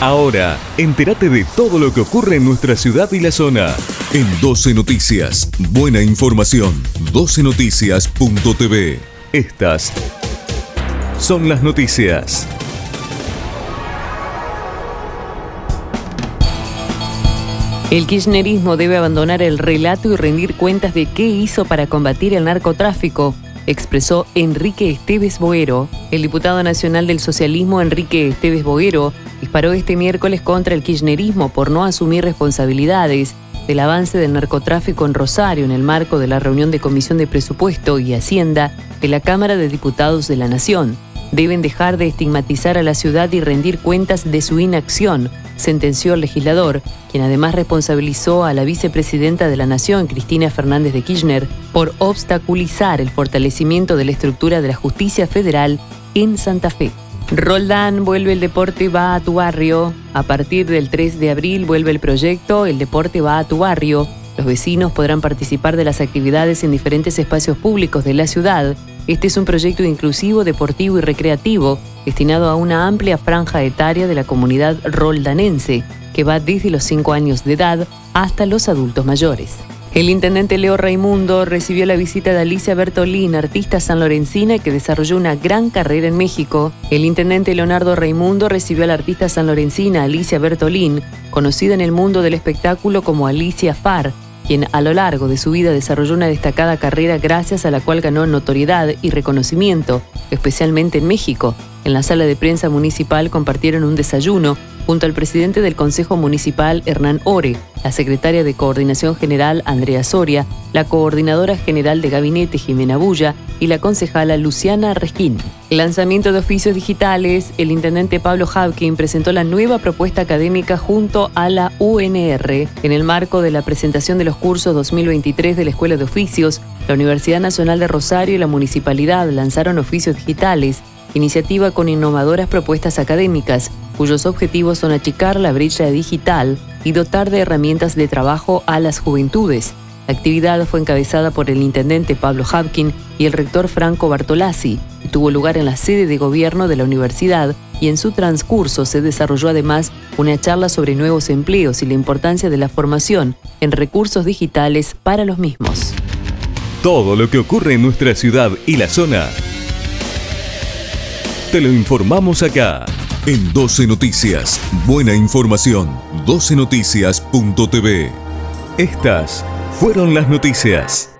Ahora, entérate de todo lo que ocurre en nuestra ciudad y la zona. En 12 Noticias, buena información. 12noticias.tv. Estas son las noticias. El kirchnerismo debe abandonar el relato y rendir cuentas de qué hizo para combatir el narcotráfico, expresó Enrique Esteves Boero. El diputado nacional del socialismo Enrique Esteves Boero disparó este miércoles contra el kirchnerismo por no asumir responsabilidades del avance del narcotráfico en Rosario en el marco de la reunión de Comisión de Presupuesto y Hacienda de la Cámara de Diputados de la Nación. Deben dejar de estigmatizar a la ciudad y rendir cuentas de su inacción, sentenció el legislador, quien además responsabilizó a la vicepresidenta de la Nación, Cristina Fernández de Kirchner, por obstaculizar el fortalecimiento de la estructura de la justicia federal en Santa Fe. Roldán vuelve el deporte va a tu barrio. A partir del 3 de abril vuelve el proyecto El deporte va a tu barrio. Los vecinos podrán participar de las actividades en diferentes espacios públicos de la ciudad. Este es un proyecto inclusivo, deportivo y recreativo destinado a una amplia franja etaria de la comunidad roldanense, que va desde los 5 años de edad hasta los adultos mayores. El intendente Leo Raimundo recibió la visita de Alicia Bertolín, artista sanlorencina que desarrolló una gran carrera en México. El intendente Leonardo Raimundo recibió a la artista sanlorencina Alicia Bertolín, conocida en el mundo del espectáculo como Alicia Far, quien a lo largo de su vida desarrolló una destacada carrera gracias a la cual ganó notoriedad y reconocimiento, especialmente en México. En la sala de prensa municipal compartieron un desayuno junto al presidente del Consejo Municipal Hernán Ore, la secretaria de Coordinación General Andrea Soria, la coordinadora general de Gabinete Jimena Bulla y la concejala Luciana Resquín. Lanzamiento de oficios digitales, el intendente Pablo Havkin presentó la nueva propuesta académica junto a la UNR en el marco de la presentación de los cursos 2023 de la Escuela de Oficios. La Universidad Nacional de Rosario y la Municipalidad lanzaron oficios digitales iniciativa con innovadoras propuestas académicas, cuyos objetivos son achicar la brecha digital y dotar de herramientas de trabajo a las juventudes. La actividad fue encabezada por el intendente Pablo Hapkin y el rector Franco Bartolazzi tuvo lugar en la sede de gobierno de la universidad y en su transcurso se desarrolló además una charla sobre nuevos empleos y la importancia de la formación en recursos digitales para los mismos. Todo lo que ocurre en nuestra ciudad y la zona te lo informamos acá. En 12 Noticias, buena información. 12noticias.tv. Estas fueron las noticias.